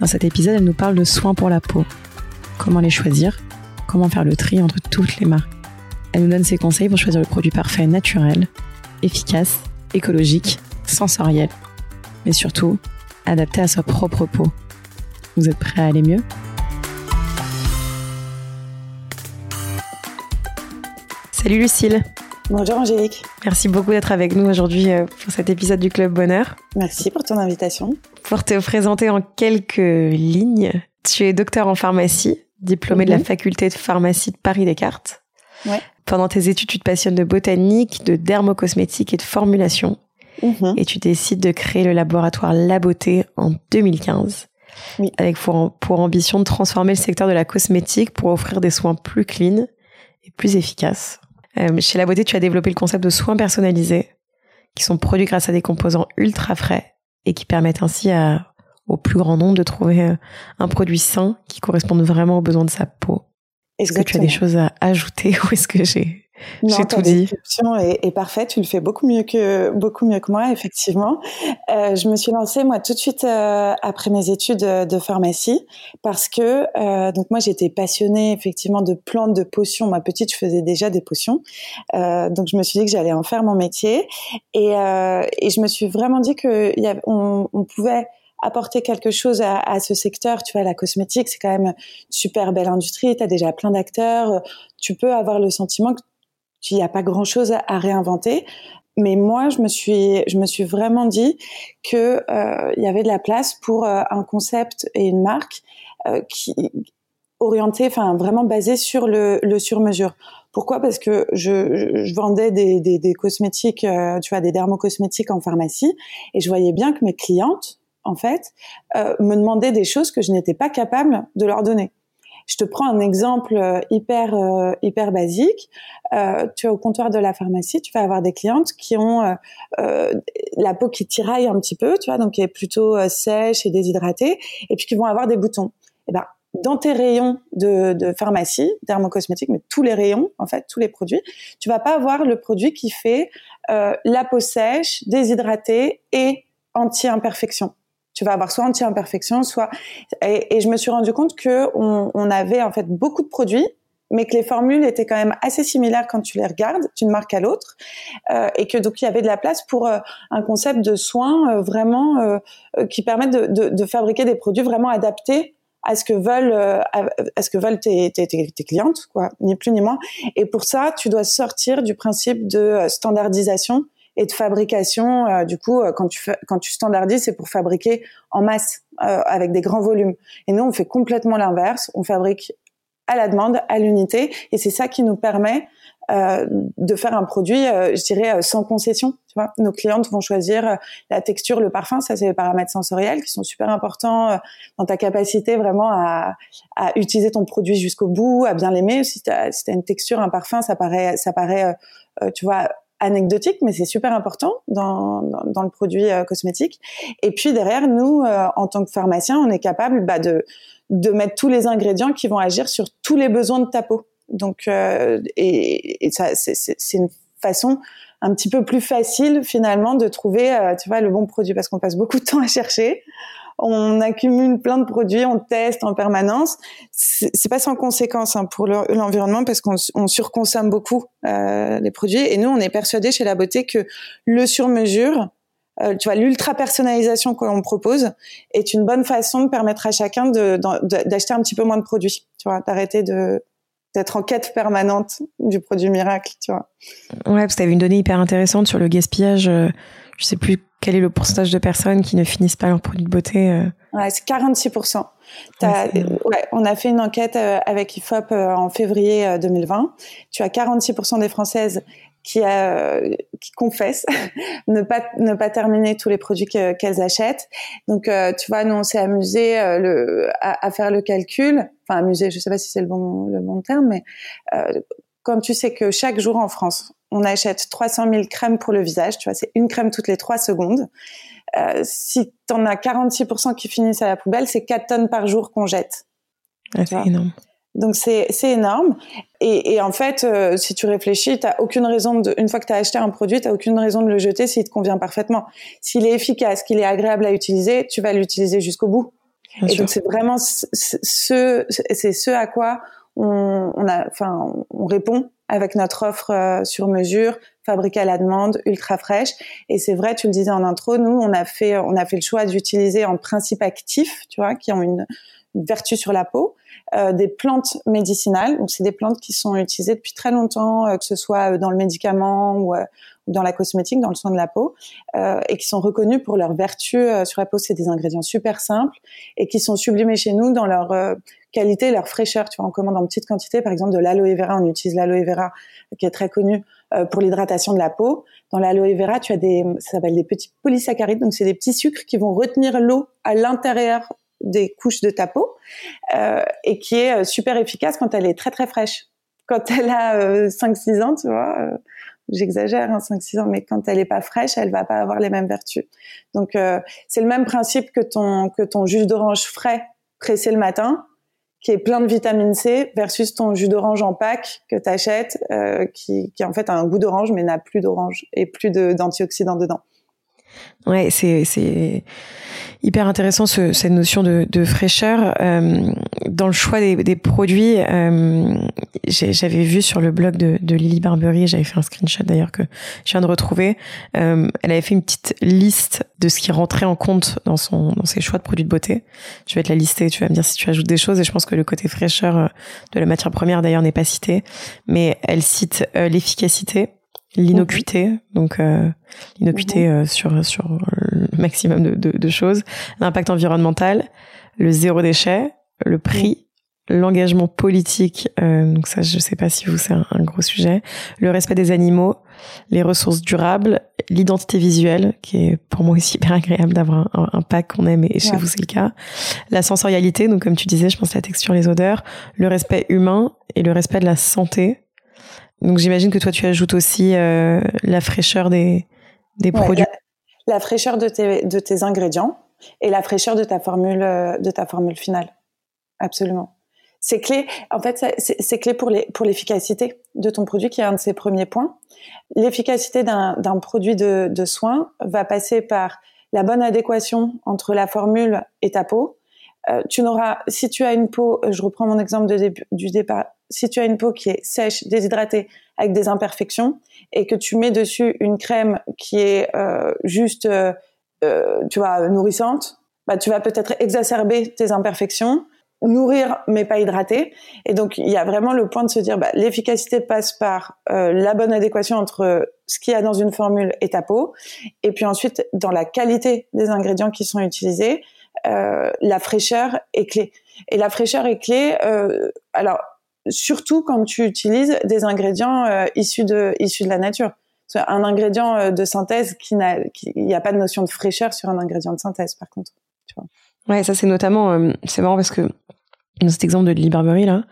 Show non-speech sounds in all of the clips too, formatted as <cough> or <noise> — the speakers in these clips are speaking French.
Dans cet épisode, elle nous parle de soins pour la peau. Comment les choisir? Comment faire le tri entre toutes les marques? Elle nous donne ses conseils pour choisir le produit parfait naturel, efficace, écologique, sensoriel, mais surtout adapté à sa propre peau. Vous êtes prêts à aller mieux? Salut Lucille Bonjour Angélique. Merci beaucoup d'être avec nous aujourd'hui euh, pour cet épisode du Club Bonheur. Merci pour ton invitation. Pour te présenter en quelques lignes, tu es docteur en pharmacie, diplômé de la mhm. faculté de pharmacie de Paris Descartes. Ouais. Pendant tes études, tu te passionnes de botanique, de dermocosmétique et de formulation. Mhm. Et tu décides de créer le laboratoire La Beauté en 2015. Oui. Avec pour, pour ambition de transformer le secteur de la cosmétique pour offrir des soins plus clean et plus efficaces. Euh, chez La Beauté, tu as développé le concept de soins personnalisés qui sont produits grâce à des composants ultra frais et qui permettent ainsi à, au plus grand nombre de trouver euh, un produit sain qui corresponde vraiment aux besoins de sa peau. Est-ce que tu as des choses à ajouter <laughs> ou est-ce que j'ai j'ai tout dit. description est, est parfaite. Tu le fais beaucoup mieux que beaucoup mieux que moi, effectivement. Euh, je me suis lancée moi tout de suite euh, après mes études de pharmacie parce que euh, donc moi j'étais passionnée effectivement de plantes, de potions. Ma petite, je faisais déjà des potions, euh, donc je me suis dit que j'allais en faire mon métier et, euh, et je me suis vraiment dit que y avait, on, on pouvait apporter quelque chose à, à, ce secteur. Tu vois, la cosmétique, c'est quand même une super belle industrie. Tu as déjà plein d'acteurs. Tu peux avoir le sentiment que il n'y a pas grand chose à, réinventer. Mais moi, je me suis, je me suis vraiment dit que euh, il y avait de la place pour euh, un concept et une marque euh, qui orienté, enfin vraiment basé sur le, le sur-mesure. Pourquoi? Parce que je, je vendais des, des, des cosmétiques, euh, tu vois, des dermocosmétiques en pharmacie, et je voyais bien que mes clientes, en fait, euh, me demandaient des choses que je n'étais pas capable de leur donner. Je te prends un exemple euh, hyper euh, hyper basique. Euh, tu es au comptoir de la pharmacie, tu vas avoir des clientes qui ont la peau qui tiraille un petit peu, tu vois, donc qui est plutôt sèche et déshydratée, et puis qui vont avoir des boutons. Et eh ben dans tes rayons de, de pharmacie, dermocosmétique, mais tous les rayons, en fait, tous les produits, tu vas pas avoir le produit qui fait la peau sèche, déshydratée et anti-imperfection tu vas avoir soit anti-imperfection, soit et, et, je me suis rendu compte que on, on, avait en fait beaucoup de produits, mais que les formules étaient quand même assez similaires quand tu les regardes d'une marque à l'autre, euh, et que donc il y avait de la place pour euh, un concept de soins euh, vraiment euh, euh, qui permettent de, de, de, fabriquer des produits vraiment adaptés à ce que veulent à ce que veulent tes, tes, tes, tes, clientes, quoi, ni plus ni moins. Et pour ça, tu dois sortir du principe de standardisation et de fabrication. Euh, du coup, euh, quand tu quand tu standardises, c'est pour fabriquer en masse euh, avec des grands volumes. Et nous, on fait complètement l'inverse. On fabrique à la demande, à l'unité, et c'est ça qui nous permet euh, de faire un produit, euh, je dirais, sans concession. Tu vois, nos clientes vont choisir la texture, le parfum, ça c'est les paramètres sensoriels qui sont super importants dans ta capacité vraiment à, à utiliser ton produit jusqu'au bout, à bien l'aimer. Si tu as, si une texture, un parfum, ça paraît, ça paraît, tu vois, anecdotique, mais c'est super important dans, dans, dans le produit euh, cosmétique. Et puis derrière, nous, euh, en tant que pharmacien, on est capable bah, de, de mettre tous les ingrédients qui vont agir sur tous les besoins de ta peau. Donc, euh, et, et, ça, c'est une façon un petit peu plus facile finalement de trouver, tu vois, le bon produit parce qu'on passe beaucoup de temps à chercher on accumule plein de produits, on teste en permanence. C'est pas sans conséquence hein, pour l'environnement parce qu'on surconsomme beaucoup euh, les produits. Et nous, on est persuadé chez La Beauté que le sur-mesure, euh, tu vois, l'ultra personnalisation que l'on propose est une bonne façon de permettre à chacun d'acheter un petit peu moins de produits. Tu vois, d'arrêter de d'être en quête permanente du produit miracle, tu vois. Ouais, parce que tu une donnée hyper intéressante sur le gaspillage. Euh, je sais plus quel est le pourcentage de personnes qui ne finissent pas leur produit de beauté euh Ouais, c'est 46%. ouais, on a fait une enquête euh, avec IFOP euh, en février 2020. Tu as 46% des Françaises qui, a, qui confessent <laughs> ne pas ne pas terminer tous les produits qu'elles achètent. Donc, tu vois, nous on s'est amusé le, à, à, faire le calcul. Enfin, amusé, je sais pas si c'est le bon le bon terme, mais quand tu sais que chaque jour en France, on achète 300 000 crèmes pour le visage, tu vois, c'est une crème toutes les trois secondes. Euh, si tu en as 46% qui finissent à la poubelle, c'est 4 tonnes par jour qu'on jette. c'est énorme. Donc c'est énorme. Et, et, en fait, euh, si tu réfléchis, tu aucune raison de, une fois que tu as acheté un produit, tu aucune raison de le jeter s'il te convient parfaitement. S'il est efficace, qu'il est agréable à utiliser, tu vas l'utiliser jusqu'au bout. et donc c'est vraiment ce, c'est ce à quoi on, on a, enfin, on répond avec notre offre euh, sur mesure, fabriquée à la demande, ultra fraîche. Et c'est vrai, tu le disais en intro, nous, on a fait, on a fait le choix d'utiliser en principe actif, tu vois, qui ont une, vertu sur la peau, euh, des plantes médicinales. Donc, c'est des plantes qui sont utilisées depuis très longtemps, euh, que ce soit dans le médicament ou dans la cosmétique, dans le soin de la peau, et qui sont reconnues pour leurs vertus sur la peau. C'est des ingrédients super simples et qui sont sublimés chez nous dans leur qualité, leur fraîcheur. Tu vois, on commande en petite quantité, par exemple de l'aloe vera. On utilise l'aloe vera qui est très connu euh, pour l'hydratation de la peau. Dans l'aloe vera, tu as des, ça s'appelle des petits polysaccharides. Donc c'est des petits sucres qui vont retenir l'eau à l'intérieur des couches de ta peau euh, et qui est euh, super efficace quand elle est très très fraîche. Quand elle a 5-6 ans, tu vois, j'exagère, hein, 5-6 ans, mais quand elle est pas fraîche, elle va pas avoir les mêmes vertus. Donc c'est le même principe que ton que ton jus d'orange frais pressé le matin qui est plein de vitamine C versus ton jus d'orange en pack que tu achètes, euh, qui, qui en fait a un goût d'orange mais n'a plus d'orange et plus d'antioxydants dedans. Ouais, c'est c'est hyper intéressant ce, cette notion de, de fraîcheur euh, dans le choix des, des produits. Euh, j'avais vu sur le blog de, de Lily Barbery, j'avais fait un screenshot d'ailleurs que je viens de retrouver. Euh, elle avait fait une petite liste de ce qui rentrait en compte dans son dans ses choix de produits de beauté. Je vais te la lister, tu vas me dire si tu ajoutes des choses. Et je pense que le côté fraîcheur euh, de la matière première d'ailleurs n'est pas cité, mais elle cite euh, l'efficacité l'innocuité, donc euh, l'innocuité mhm. euh, sur sur le maximum de, de, de choses, l'impact environnemental, le zéro déchet, le prix, l'engagement politique, euh, donc ça je sais pas si vous c'est un, gros sujet, le respect des animaux, les ressources durables, l'identité visuelle qui est pour moi aussi <laughs> hyper agréable d'avoir un, un, pack qu'on aime et chez vous c'est le cas, la sensorialité, donc comme tu disais je pense la texture, les odeurs, le respect humain et le respect de la santé donc j'imagine que toi tu ajoutes aussi euh, la fraîcheur des, des produits. La, fraîcheur de tes, de tes ingrédients et la fraîcheur de ta formule euh, de ta formule finale. Absolument. C'est clé. En fait, c'est clé pour les pour l'efficacité de ton produit, qui est un de ses premiers points. L'efficacité d'un produit de, de soin va passer par la bonne adéquation entre la formule et ta peau. Euh, tu n'auras, si tu as une peau, je reprends mon exemple du départ, si tu as une peau qui est sèche, déshydratée, avec des imperfections, et que tu mets dessus une crème qui est euh, juste, euh, euh, tu vois, nourrissante, bah, tu vas peut-être exacerber tes imperfections, nourrir mais pas hydrater. Et donc il y a vraiment le point de se dire, bah, l'efficacité passe par euh, la bonne adéquation entre ce qu'il y a dans une formule et ta peau, et puis ensuite dans la qualité des ingrédients qui sont utilisés, euh, la fraîcheur est clé. Et la fraîcheur est clé. Euh, alors surtout quand tu utilises des ingrédients euh, issus de issus de la nature. Un ingrédient euh, de synthèse qui n'a, il n'y a pas de notion de fraîcheur sur un ingrédient de synthèse, par contre. Ouais, ça c'est notamment, euh, c'est marrant parce que dans cet exemple de Lily Barbery là,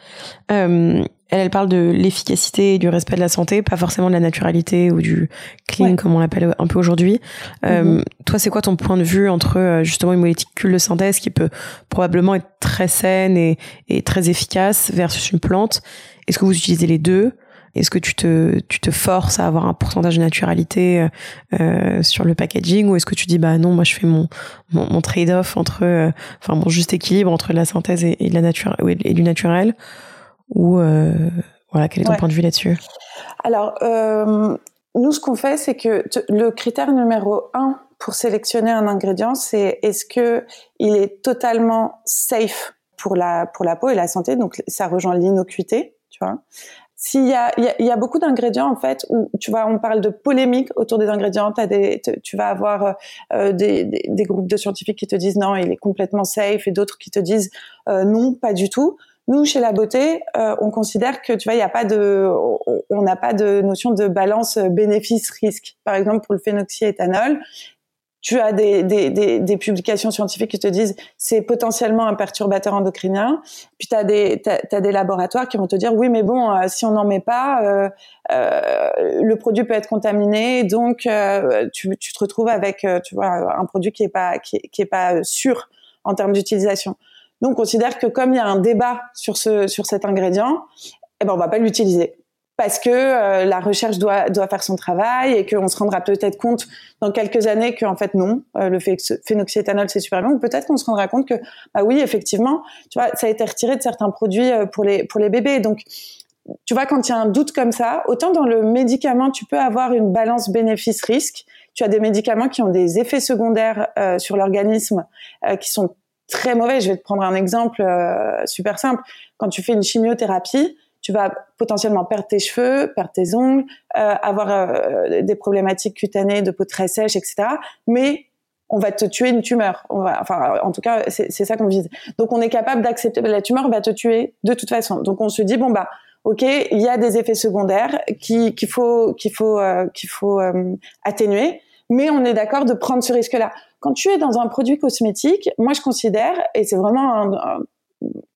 euh, elle, elle parle de l'efficacité et du respect de la santé, pas forcément de la naturalité ou du clean comme on l'appelle un peu aujourd'hui. Euh, mm-hmm. Toi, c'est quoi ton point de vue entre euh, justement une molécule de synthèse qui peut probablement être très saine et, et très efficace versus une plante? Est-ce que vous utilisez les deux? Est-ce que tu te, tu te forces à avoir un pourcentage de naturalité euh, euh sur le packaging ou est-ce que tu dis bah non moi je fais mon mon, mon trade-off entre euh, enfin mon juste équilibre entre la synthèse et, et la nature et du naturel ou euh, voilà quel est ton point de vue là-dessus? Alors nous ce qu'on fait c'est que le critère numéro un pour sélectionner un ingrédient c'est est-ce que il est totalement safe pour la pour la peau et la santé? Donc ça rejoint l'innocuité tu vois? S'il y a, il y a, beaucoup d'ingrédients en fait où tu vois, on parle de polémique autour des ingrédients. As des, tu vas avoir euh, des, des, des, groupes de scientifiques qui te disent non, il est complètement safe, et d'autres qui te disent euh, non, pas du tout. Nous, chez la beauté, euh, on considère que tu vois, il y a pas de, on n'a pas de notion de balance bénéfice-risque. Par exemple, pour le phénoxyéthanol, tu as des, des, des, publications scientifiques qui te disent c'est potentiellement un perturbateur endocrinien. Puis tu as des, des laboratoires qui vont te dire oui, mais bon, euh, si on n'en met pas, euh, euh, le produit peut être contaminé, donc tu, tu, te retrouves avec tu vois un produit qui est pas qui qui pas sûr en termes d'utilisation. Donc on considère que comme il y a un débat sur ce sur cet ingrédient, eh ben on va pas l'utiliser parce que euh, la recherche doit, doit faire son travail et qu'on se rendra peut-être compte dans quelques années qu'en fait non, euh, le phénoxyéthanol c'est super bien, ou peut-être qu'on se rendra compte que bah oui effectivement, tu vois, ça a été retiré de certains produits euh, pour les pour les bébés. Donc tu vois quand il y a un doute comme ça, autant dans le médicament tu peux avoir une balance bénéfice-risque. Tu as des médicaments qui ont des effets secondaires sur l'organisme qui sont très mauvais. Je vais te prendre un exemple super simple. Quand tu fais une chimiothérapie, tu vas potentiellement perdre tes cheveux, perdre tes ongles, euh, avoir euh, des problématiques cutanées, de peau très sèche, etc. Mais on va te tuer une tumeur. On va, enfin, en tout cas, c'est ça qu'on vise. Donc, on est capable d'accepter. La tumeur va te tuer de toute façon. Donc, on se dit bon bah, ok, il y a des effets secondaires qu'il faut qu'il faut euh, qu'il faut atténuer, mais on est d'accord de prendre ce risque-là. Quand tu es dans un produit cosmétique, moi je considère, et c'est vraiment un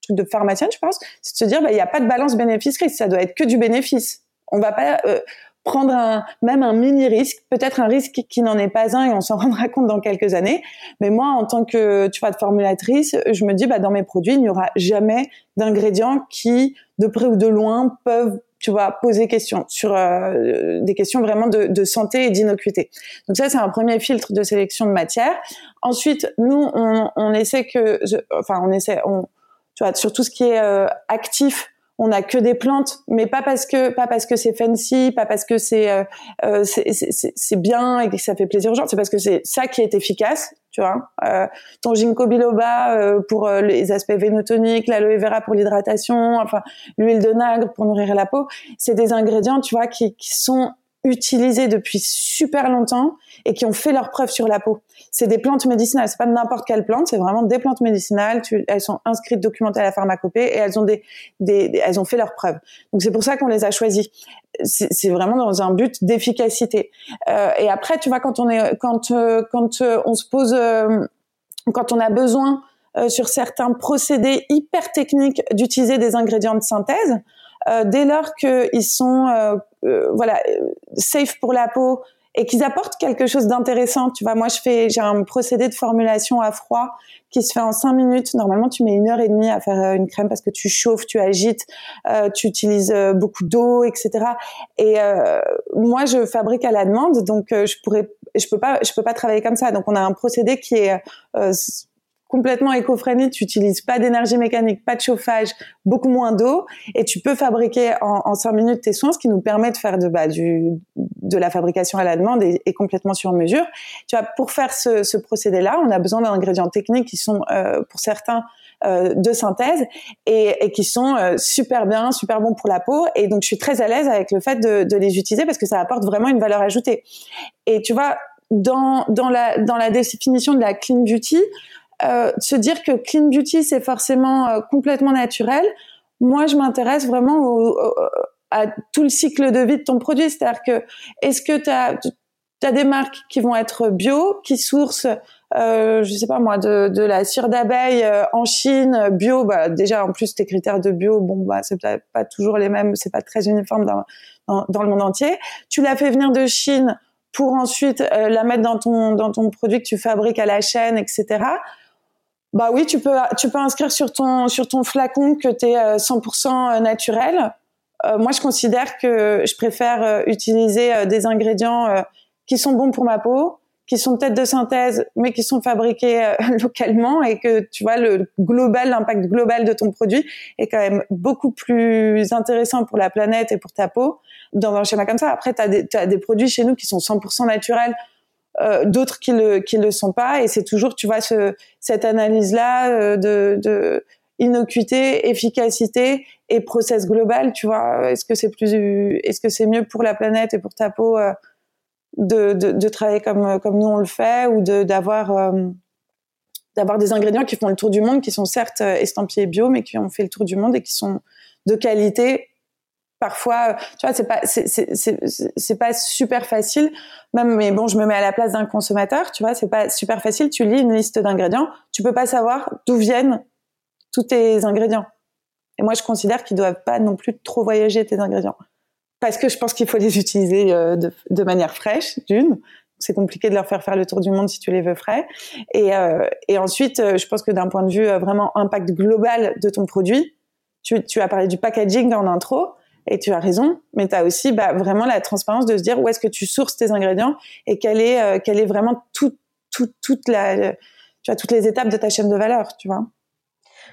de pharmacienne, je pense, c'est de se dire, bah, il n'y a pas de balance bénéfice-risque, ça doit être que du bénéfice. On va pas euh, prendre un, même un mini risque, peut-être un risque qui n'en est pas un et on s'en <laughs> rendra compte dans quelques années. Mais moi, en tant que, tu vois, de formulatrice, je me dis, bah, dans mes produits, il n'y aura jamais d'ingrédients qui, de près ou de loin, peuvent tu vois, poser question sur euh, des questions vraiment de, de santé et d'innocuité. Donc ça, c'est un premier filtre de sélection de matière. Ensuite, nous, on, on essaie que, enfin, on essaie, on, tu vois, sur tout ce qui est euh, actif, on n'a que des plantes, mais pas parce que pas parce que c'est fancy, pas parce que c'est euh, euh c'est bien et que ça fait plaisir aux gens, c'est parce que c'est ça qui est efficace, tu vois. Euh, ton ginkgo biloba euh, pour les aspects vénotoniques, l'aloe vera pour l'hydratation, enfin l'huile de nagre pour nourrir la peau, c'est des ingrédients, tu vois, qui, qui sont utilisés depuis super longtemps et qui ont fait leur preuve sur la peau. C'est des plantes médicinales, c'est pas n'importe quelle plante, c'est vraiment des plantes médicinales. Elles sont inscrites, documentées à la pharmacopée et elles ont des, des, elles ont fait leur preuve. Donc c'est pour ça qu'on les a choisies. C'est vraiment dans un but d'efficacité. Euh, et après, tu vois, quand on est, quand euh, quand euh, on se pose, euh, quand on a besoin sur certains procédés hyper techniques d'utiliser des ingrédients de synthèse, dès lors qu'ils sont voilà safe pour la peau et qu'ils apportent quelque chose d'intéressant. Tu vois, moi, je fais, j'ai un procédé de formulation à froid qui se fait en cinq minutes. Normalement, tu mets une heure et demie à faire euh, une crème parce que tu chauffes, tu agites, euh, tu utilises euh, beaucoup d'eau, etc. Et euh, moi, je fabrique à la demande, donc je pourrais, je peux pas, je peux pas travailler comme ça. Donc, on a un procédé qui est complètement éco-friendly, tu n'utilises pas d'énergie mécanique, pas de chauffage, beaucoup moins d'eau, et tu peux fabriquer en, en 5 minutes tes soins, ce qui nous permet de faire de, bah, du, de la fabrication à la demande et, complètement sur mesure. Tu vois, pour faire ce, ce procédé-là, on a besoin d'ingrédients techniques qui sont, euh, pour certains, euh, de synthèse et, et qui sont euh, super bien, super bons pour la peau. Et donc, je suis très à l'aise avec le fait de, de les utiliser parce que ça apporte vraiment une valeur ajoutée. Et tu vois, dans, dans, la, dans la définition de la clean beauty, euh, se dire que clean beauty c'est forcément euh, complètement naturel. Moi, je m'intéresse vraiment au, à tout le cycle de vie de ton produit, c'est-à-dire que est-ce que tu as, des marques qui vont être bio, qui sourcent euh, je sais pas moi, de, de la cire d'abeille euh, en Chine, bio, bah déjà en plus tes critères de bio, bon bah c'est pas toujours les mêmes, c'est pas très uniforme dans, dans, dans, le monde entier. Tu l'as fait venir de Chine pour ensuite la mettre dans ton dans ton produit que tu fabriques à la chaîne, etc. Bah oui, tu peux tu peux inscrire sur ton sur ton flacon que tu es 100% naturel. Euh, moi, je considère que je préfère euh, utiliser euh, des ingrédients qui sont bons pour ma peau, qui sont peut-être de synthèse, mais qui sont fabriqués <laughs> localement et que tu vois le global, l'impact global de ton produit est quand même beaucoup plus intéressant pour la planète et pour ta peau dans un schéma comme ça. Après, tu as, as, des produits chez nous qui sont 100% naturels euh, d'autres qui le qui le sont pas. Et c'est toujours tu vois ce, cette analyse là euh, de, de innocuité, efficacité et process global, tu vois, est-ce que c'est plus est-ce que c'est mieux pour la planète et pour ta peau euh, de, de, de, travailler comme comme nous on le fait ou de d'avoir d'avoir des ingrédients qui font le tour du monde, qui sont certes estampillés bio, mais qui ont fait le tour du monde et qui sont de qualité parfois tu vois c'est pas c'est pas super facile. Même mais bon je me mets à la place d'un consommateur tu vois c'est pas super facile. Tu lis une liste d'ingrédients tu peux pas savoir d'où viennent tous tes ingrédients. Et moi je considère qu'ils doivent pas non plus trop voyager tes ingrédients. Parce que je pense qu'il faut les utiliser euh, de, manière fraîche d'une. C'est compliqué de leur faire faire le tour du monde si tu les veux frais. Et, euh, et ensuite, euh, je pense que d'un point de vue vraiment impact global de ton produit, tu, tu as parlé du packaging en intro, et tu as raison, mais tu as aussi bah, vraiment la transparence de se dire où est-ce que tu sources tes ingrédients et quelle est, euh, quelle est vraiment tout, tout, toute la, tu as toutes les étapes de ta chaîne de valeur, tu vois.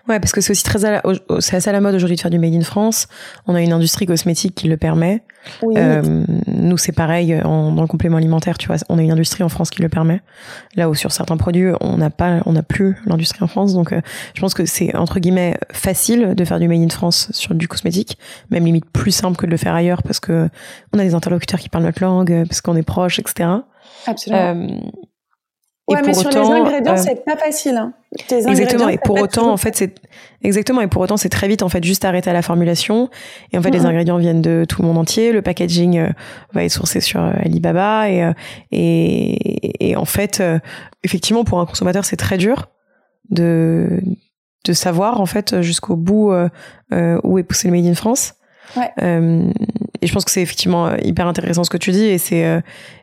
Ouais, parce que c'est aussi très à la, c'est assez à la mode aujourd'hui de faire du made in France. On a une industrie cosmétique qui le permet. Oui. Euh, nous, c'est pareil dans le complément alimentaire, tu vois. On a une industrie en France qui le permet. Là où sur certains produits, on n'a pas, on n'a plus l'industrie en France. Donc, euh, je pense que c'est entre guillemets facile de faire du made in France sur du cosmétique, même limite plus simple que de le faire ailleurs parce que on a des interlocuteurs qui parlent notre langue, parce qu'on est proche, etc. Absolument. Euh, ouais, mais sur les ingrédients, euh, c'est pas facile. Hein. exactement. Et pour autant, en fait, c'est exactement. Et pour autant, c'est très vite en fait juste arrêter à la formulation. Et en fait, les ingrédients viennent de tout le monde entier. Le packaging euh, va être sourcé sur euh, Alibaba. Et et, et en fait, effectivement, pour un consommateur, c'est très dur de de savoir en fait jusqu'au bout où est poussé le made in France. Ouais. Euh, et je pense que c'est effectivement hyper intéressant ce que tu dis et c'est euh,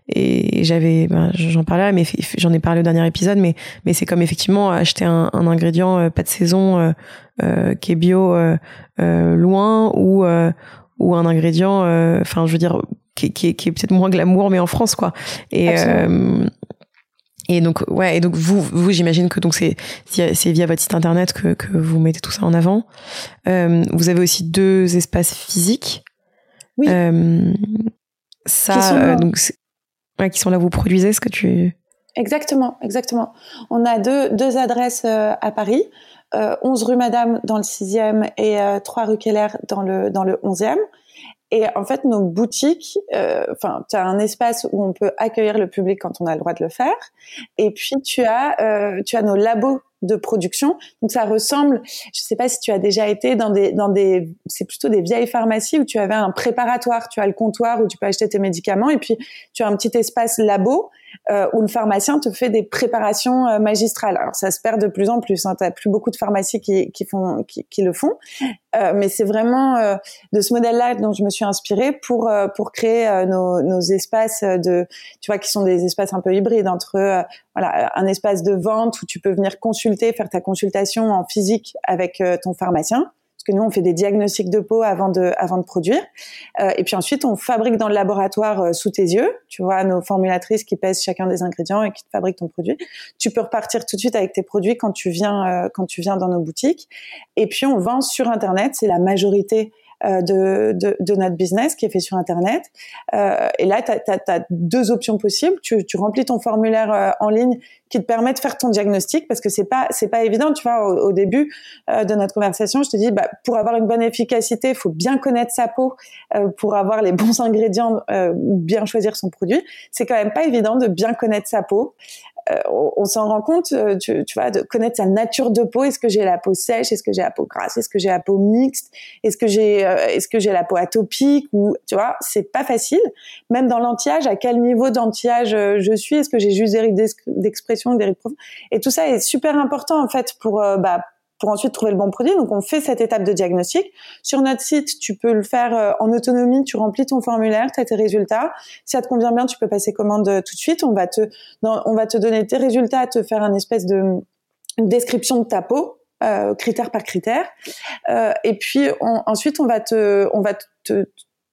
et j'avais ben, j'en parlais mais j'en ai parlé au dernier épisode mais mais c'est comme effectivement acheter un, un ingrédient euh, pas de saison euh, euh, qui est bio loin ou ou un ingrédient enfin je veux dire qui, qui, qui est peut-être moins glamour mais en France quoi et et donc ouais et donc vous vous j'imagine que donc c'est c'est via votre site internet que que vous mettez tout ça en avant. Euh, vous avez aussi deux espaces physiques. Oui. Euh, ça euh, donc ouais, qui sont là vous produisez ce que tu Exactement, exactement. On a deux deux adresses euh, à Paris. 11 rue Madame dans le 6e et 3 rue Keller dans le dans le 11e. Et en fait, nos boutiques, euh, enfin, tu as un espace où on peut accueillir le public quand on a le droit de le faire. Et puis tu as, euh, tu as nos labos de production. Donc ça ressemble, je sais pas si tu as déjà été dans des, dans des, c'est plutôt des vieilles pharmacies où tu avais un préparatoire, tu as le comptoir où tu peux acheter tes médicaments et puis tu as un petit espace labo euh, où le pharmacien te fait des préparations euh, magistrales. Alors ça se perd de plus en plus. Hein, tu plus beaucoup de pharmacies qui, qui font, qui, qui le font, euh, mais c'est vraiment euh, de ce modèle-là dont je me suis inspirée pour euh, pour créer nos, nos, espaces de, tu vois, qui sont des espaces un peu hybrides entre voilà un espace de vente où tu peux venir consulter, faire ta consultation en physique avec ton pharmacien que nous on fait des diagnostics de peau avant de avant de produire. Euh, et puis ensuite on fabrique dans le laboratoire euh, sous tes yeux tu vois nos formulatrices qui pèsent chacun des ingrédients et qui te fabriquent ton produit. Tu peux repartir tout de suite avec tes produits quand tu viens euh, quand tu viens dans nos boutiques. Et puis on vend sur internet. C'est la majorité de, de, de, notre business qui est fait sur Internet. Euh, et là, tu as, deux options possibles. Tu, tu remplis ton formulaire euh, en ligne qui te permet de faire ton diagnostic parce que c'est pas c'est pas évident. Tu vois, au, début euh, de notre conversation, je te dis, bah, pour avoir une bonne efficacité, il faut bien connaître sa peau pour avoir les bons ingrédients ou bien choisir son produit. C'est quand même pas évident de bien connaître sa peau. Euh, on, s'en rend compte, euh, tu, tu, vois, de connaître sa nature de peau. Est-ce que j'ai la peau sèche? Est-ce que j'ai la peau grasse? Est-ce que j'ai la peau mixte? Est-ce que j'ai euh, est-ce que j'ai la peau atopique? Ou tu vois, c'est pas facile. Même dans l'anti-âge, à quel niveau d'anti-âge je suis? Est-ce que j'ai juste des rides d'expression, des rides profondes? Et tout ça est super important en fait pour bah, pour ensuite trouver le bon produit. Donc, on fait cette étape de diagnostic. Sur notre site, tu peux le faire euh, en autonomie. Tu remplis ton formulaire, tu as tes résultats. Si ça te convient bien, tu peux passer commande euh, tout de suite. On va te, on va te donner tes résultats, te faire un espèce de une description de ta peau, euh, critère par critère. Euh, et puis ensuite, on va te, on va te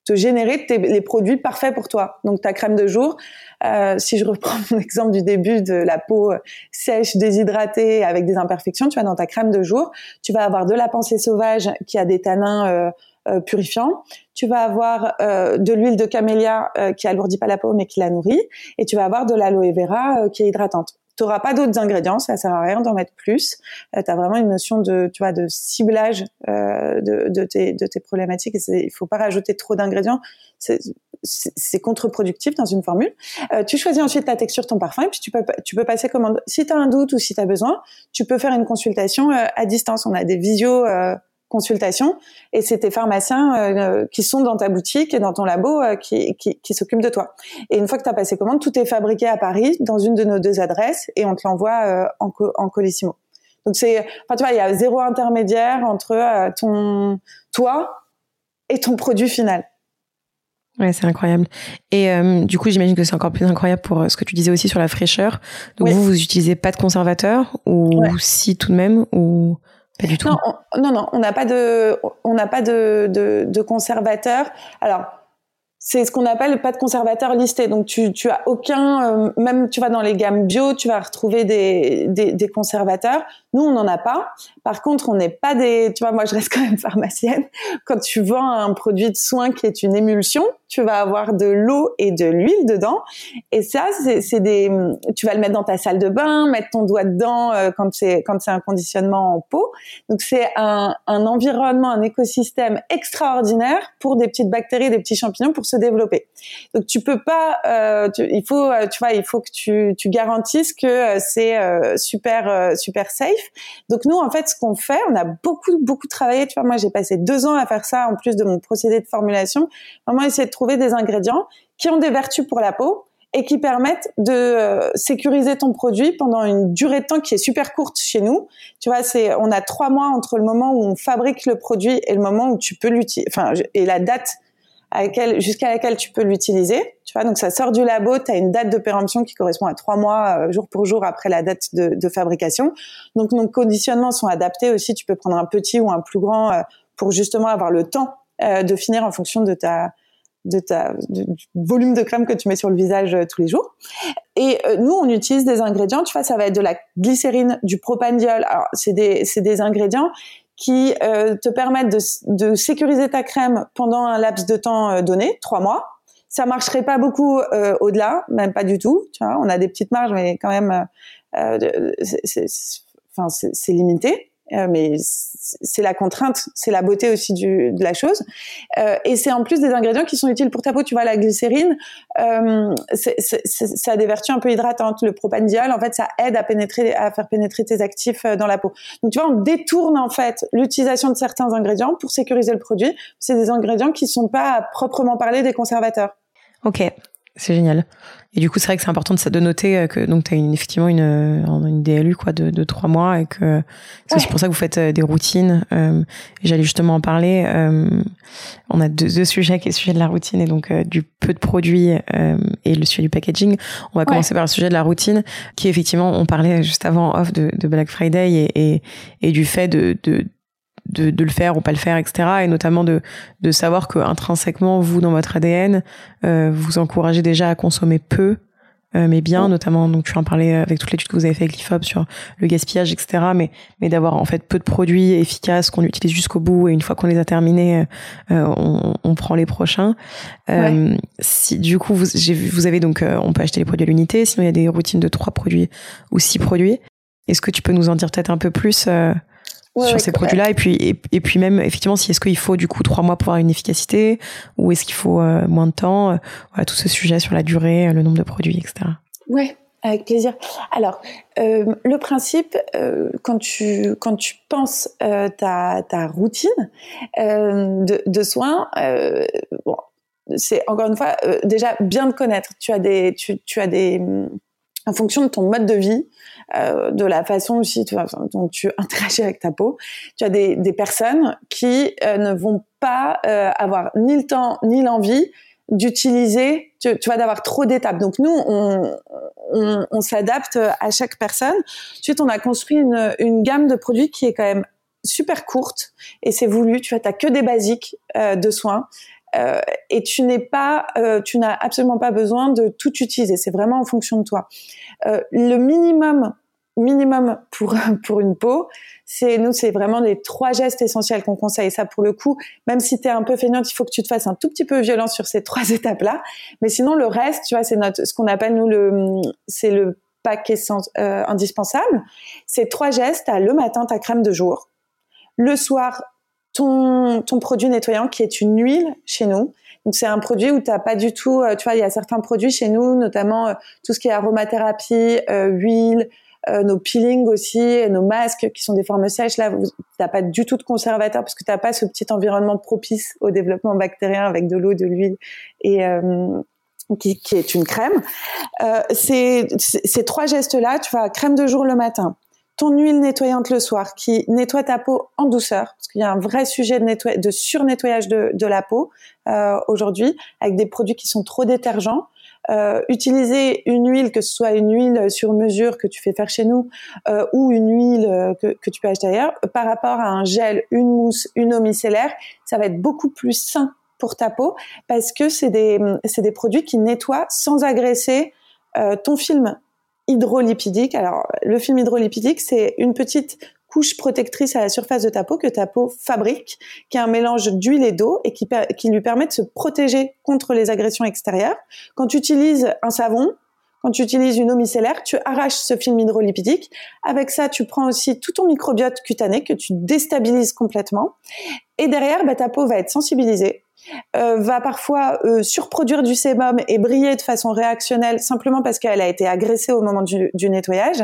générer les produits parfaits pour toi. Donc ta crème de jour, euh, si je reprends <laughs> mon exemple du début de la peau euh, sèche, déshydratée, avec des imperfections, tu vois, dans ta crème de jour, tu vas avoir de la pensée sauvage qui a des tanins euh, euh purifiants, tu vas avoir euh, de l'huile de camélia qui alourdit pas la peau mais qui la nourrit, et tu vas avoir de l'aloe vera qui est hydratante. Tu n'auras pas d'autres ingrédients, ça sert à rien d'en mettre plus. tu as vraiment une notion de, tu vois, de ciblage de, de, tes, de tes problématiques. Il faut pas rajouter trop d'ingrédients. C'est contre-productif dans une formule. tu choisis ensuite ta texture, ton parfum, et puis tu peux, tu peux passer commande. Si tu as un doute ou si tu as besoin, tu peux faire une consultation à distance. On a des visios consultation et c'est tes pharmaciens euh, qui sont dans ta boutique et dans ton labo euh, qui, qui, qui s'occupent de toi. Et une fois que tu as passé commande, tout est fabriqué à Paris dans une de nos deux adresses et on te l'envoie euh, en, en colissimo. Donc c'est, enfin tu vois, il y a zéro intermédiaire entre ton toi et ton produit final. Ouais, c'est incroyable. Et du coup, j'imagine que c'est encore plus incroyable pour ce que tu disais aussi sur la fraîcheur. Donc vous, vous utilisez pas de conservateur ou si tout de même ou pas du tout. Non, non, on n'a pas de, on n'a pas de, de, de conservateur. Alors, c'est ce qu'on appelle pas de conservateur listé. Donc tu, tu as aucun, euh, même tu vas dans les gammes bio, tu vas retrouver des, des, des conservateurs. Nous, on n'en a pas. Par contre, on n'est pas des, tu vois, moi je reste quand même pharmacienne. Quand tu vends un produit de soin qui est une émulsion, tu vas avoir de l'eau et de l'huile dedans. Et ça, c'est des, tu vas le mettre dans ta salle de bain, mettre ton doigt dedans euh, quand c'est quand c'est un conditionnement en peau. Donc c'est un, environnement, un écosystème extraordinaire pour des petites bactéries, des petits champignons pour se développer. Donc tu peux pas, euh, il faut, euh, tu vois, il faut que tu, tu garantisses que c'est super super safe. Donc nous, en fait, ce qu'on fait, on a beaucoup beaucoup travaillé. Tu vois, moi j'ai passé deux ans à faire ça en plus de mon procédé de formulation. Vraiment essayer de trouver des ingrédients qui ont des vertus pour la peau et qui permettent de euh, sécuriser ton produit pendant une durée de temps qui est super courte chez nous. Tu vois, c'est on a trois mois entre le moment où on fabrique le produit et le moment où tu peux l'utiliser, enfin et la date jusqu'à laquelle tu peux l'utiliser. Tu vois, donc ça sort du labo, tu as une date de péremption qui correspond à trois mois euh, jour pour jour après la date de, de, fabrication. Donc nos conditionnements sont adaptés aussi. Tu peux prendre un petit ou un plus grand euh, pour justement avoir le temps de finir en fonction de ta de ta du volume de crème que tu mets sur le visage euh, tous les jours. Et euh, nous, on utilise des ingrédients. Tu vois, ça va être de la glycérine, du propandiol. Alors, c'est des c'est des ingrédients qui euh, te permettent de, de, sécuriser ta crème pendant un laps de temps donné, trois mois. Ça marcherait pas beaucoup au-delà, même pas du tout. Tu vois, on a des petites marges, mais quand même, c'est, enfin, c'est limité. Euh, mais c'est la contrainte, c'est la beauté aussi du, de la chose. Euh, et c'est en plus des ingrédients qui sont utiles pour ta peau. Tu vois, la glycérine, euh, ça a des vertus un peu hydratantes. Le propandiol, en fait, ça aide à pénétrer, à faire pénétrer tes actifs euh, dans la peau. Donc, tu vois, on détourne en fait l'utilisation de certains ingrédients pour sécuriser le produit. C'est des ingrédients qui sont pas à proprement parler des conservateurs. Ok, c'est génial. Et du coup, c'est vrai que c'est important de, de noter euh, que donc tu as une, effectivement une, euh, une DLU quoi de, de trois mois et que c'est aussi pour ça que vous faites euh, des routines. Euh, J'allais justement en parler. Euh, on a deux, deux, sujets qui est le sujet de la routine et donc du peu de produits et le sujet du packaging. On va commencer par le sujet de la routine qui effectivement on parlait juste avant off de, de Black Friday et, et, et du fait de, de de, de, le faire ou pas le faire, etc. Et notamment de, de savoir que intrinsèquement, vous, dans votre ADN, euh, vous encouragez déjà à consommer peu, euh, mais bien, notamment, donc tu en parlais avec toute l'étude que vous avez fait avec l'IFOP sur le gaspillage, etc. Mais, mais d'avoir en fait peu de produits efficaces qu'on utilise jusqu'au bout et une fois qu'on les a terminés, euh, on, on, prend les prochains. Euh, si du coup vous, vous avez donc, euh, on peut acheter les produits à l'unité, sinon il y a des routines de trois produits ou six produits. Est-ce que tu peux nous en dire peut-être un peu plus sur ces produits-là et puis et, puis même effectivement si est-ce qu'il faut du coup trois mois pour avoir une efficacité ou est-ce qu'il faut euh, moins de temps euh, voilà tout ce sujet sur la durée euh, le nombre de produits etc ouais avec plaisir. Alors, le principe, quand tu quand tu penses ta, ta routine de, de, soins, bon, c'est encore une fois déjà bien de connaître. Tu as des tu, tu as des en fonction de ton mode de vie, euh, de la façon aussi tu dont tu <laughs> interagis avec ta peau, tu as des, des personnes qui euh, ne vont pas euh, avoir ni le temps ni l'envie d'utiliser, tu, tu, vois, d'avoir trop d'étapes. Donc nous, on, on, on s'adapte à chaque personne. Ensuite, on a construit une, une gamme de produits qui est quand même super courte et c'est voulu. Tu vois, t'as que des basiques euh, de soins. Euh, et tu n'es pas, euh, tu n'as absolument pas besoin de tout utiliser. C'est vraiment en fonction de toi. Euh, le minimum, minimum pour <laughs> pour une peau, c'est nous, c'est vraiment les trois gestes essentiels qu'on conseille. Ça, pour le coup, même si tu es un peu feignante, il faut que tu te fasses un tout petit peu violent sur ces <laughs> trois étapes-là. Mais sinon, le reste, tu vois, c'est notre, ce qu'on appelle nous le, c'est le euh, indispensable. C'est trois gestes. As le matin ta crème de jour, le soir ton ton produit nettoyant qui est une huile chez nous. Donc c'est un produit où t'as pas du tout, euh, tu vois, il y a certains produits chez nous, notamment euh, tout ce qui est aromathérapie, huile, nos peelings aussi, nos masques qui sont des formes sèches. Là, t'as pas du tout de conservateur parce que t'as pas ce petit environnement propice au développement bactérien avec de l'eau, de l'huile et qui, qui, est une crème. Euh, ces trois gestes-là, tu vois, crème de jour le matin, ton huile nettoyante le soir qui nettoie ta peau en douceur, parce qu'il y a un vrai sujet de, nettoy de surnettoyage de, la peau euh, aujourd'hui, avec des produits qui sont trop détergents. Euh, utiliser une huile, que ce soit une huile sur mesure que tu fais faire chez nous euh, ou une huile euh, que, que, tu peux acheter ailleurs, par rapport à un gel, une mousse, une eau micellaire, ça va être beaucoup plus sain pour ta peau parce que c'est des, des produits qui nettoient sans agresser euh, ton film hydrolipidique. Alors, le film hydrolipidique, c'est une petite couche protectrice à la surface de ta peau que ta peau fabrique, qui est un mélange d'huile et d'eau et qui, qui lui permet de se protéger contre les agressions extérieures. Quand tu utilises un savon, quand tu utilises une eau micellaire, tu arraches ce film hydrolipidique. Avec ça, tu prends aussi tout ton microbiote cutané que tu déstabilises complètement. Et derrière, bah, ta peau va être sensibilisée, euh, va parfois euh, surproduire du sébum et briller de façon réactionnelle simplement parce qu'elle a été agressée au moment du, du, nettoyage.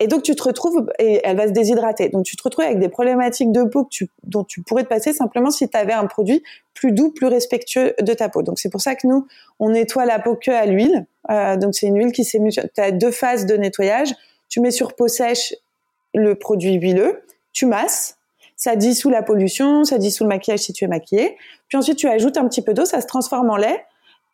Et donc tu te retrouves et elle va se déshydrater. Donc tu te retrouves avec des problématiques de peau que tu, dont tu pourrais te passer simplement si tu avais un produit plus doux, plus respectueux de ta peau. Donc c'est pour ça que nous on nettoie la peau que à l'huile. Euh, donc c'est une huile qui s'est tu as deux phases de nettoyage. Tu mets sur peau sèche le produit huileux, tu masses ça dissout la pollution, ça dissout le maquillage si tu es maquillé. Puis ensuite, tu ajoutes un petit peu d'eau, ça se transforme en lait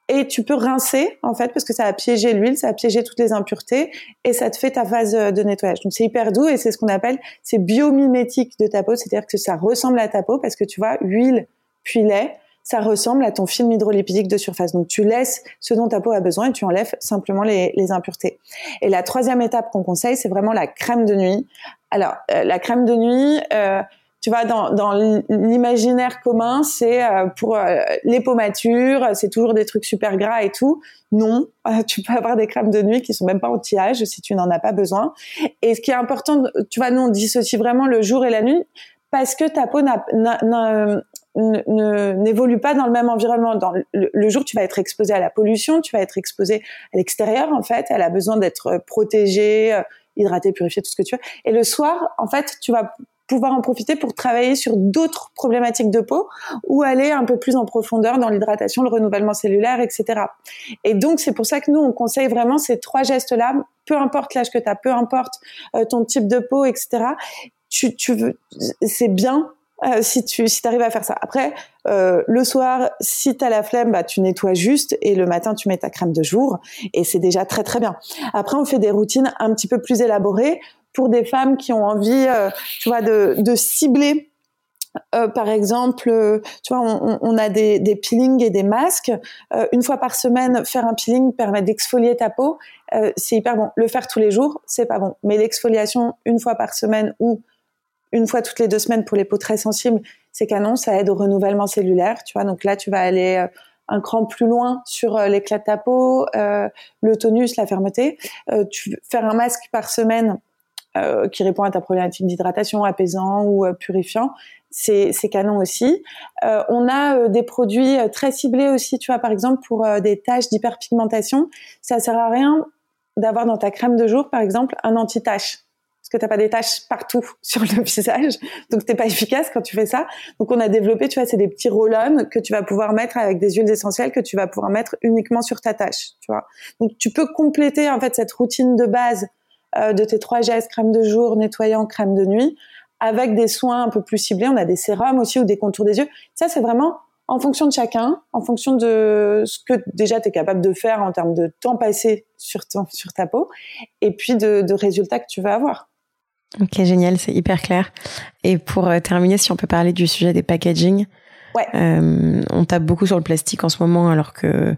et tu peux rincer en fait parce que ça a piégé l'huile, ça a piégé toutes les impuretés et ça te fait ta phase de nettoyage. Donc c'est hyper doux et c'est ce qu'on appelle c'est biomimétique de ta peau, c'est-à-dire que ça ressemble à ta peau parce que tu vois huile puis lait, ça ressemble à ton film hydrolipidique de surface. Donc tu laisses ce dont ta peau a besoin et tu enlèves simplement les, les impuretés. Et la troisième étape qu'on conseille, c'est vraiment la crème de nuit. Alors euh, la crème de nuit, euh, tu vois, dans, dans l'imaginaire commun, c'est euh, pour euh, les peaux matures, c'est toujours des trucs super gras et tout. Non, euh, <laughs> tu peux avoir des crèmes de nuit qui sont même pas anti-âge si tu n'en as pas besoin. Et ce qui est important, tu vois, nous on dissocie vraiment le jour et la nuit parce que ta peau n'évolue pas dans le même environnement. Dans le, le, jour, tu vas être exposé à la pollution, tu vas être exposé à l'extérieur en fait. Elle a besoin d'être protégée, hydratée, purifiée, tout ce que tu veux. Et le soir, en fait, tu vas pouvoir en profiter pour travailler sur d'autres problématiques de peau ou aller un peu plus en profondeur dans l'hydratation, le renouvellement cellulaire, etc. Et donc, c'est pour ça que nous, on conseille vraiment ces trois gestes-là, peu importe l'âge que tu as, peu importe euh, ton type de peau, etc. Tu, tu veux, c'est bien euh, si tu si arrives à faire ça. Après, euh, le soir, si tu as la flemme, bah, tu nettoies juste et le matin, tu mets ta crème de jour et c'est déjà très très bien. Après, on fait des routines un petit peu plus élaborées pour des femmes qui ont envie, euh, tu vois, de, de cibler euh, par exemple, euh, tu vois, on, on a des, des, peelings et des masques. Une fois par semaine, faire un peeling permet d'exfolier ta peau. C'est hyper bon. Le faire tous les jours, c'est pas bon. Mais l'exfoliation une fois par semaine ou une fois toutes les deux semaines pour les peaux très sensibles, c'est canon. Ça aide au renouvellement cellulaire. Tu vois, donc là, tu vas aller un cran plus loin sur l'éclat de ta peau, le tonus, la fermeté. tu faire un masque par semaine euh, qui répond à ta problématique d'hydratation, apaisant ou euh, purifiant, c'est canon aussi. Euh, on a euh, des produits très ciblés aussi, tu vois, par exemple pour des taches d'hyperpigmentation, ça sert à rien d'avoir dans ta crème de jour, par exemple, un anti-tache que t'as pas des taches partout <laughs> sur le visage, donc t'es pas efficace quand tu fais ça. Donc on a développé, tu vois, c'est des petits roll-on que tu vas pouvoir mettre avec des huiles essentielles que tu vas pouvoir mettre uniquement sur ta tache, tu vois. Donc tu peux compléter en fait cette routine de base euh, de tes trois gestes, crème de jour, nettoyant, crème de nuit, avec des soins un peu plus ciblés. On a des sérums aussi ou des contours des yeux. Ça, c'est vraiment en fonction de chacun, en fonction de ce que déjà tu es capable de faire en termes de temps passé sur, sur ta peau, et puis de, de résultats que tu vas avoir. Ok, génial, c'est hyper clair. Et pour euh, terminer, si on peut parler du sujet des packaging, ouais. euh, on tape beaucoup sur le plastique en ce moment, alors que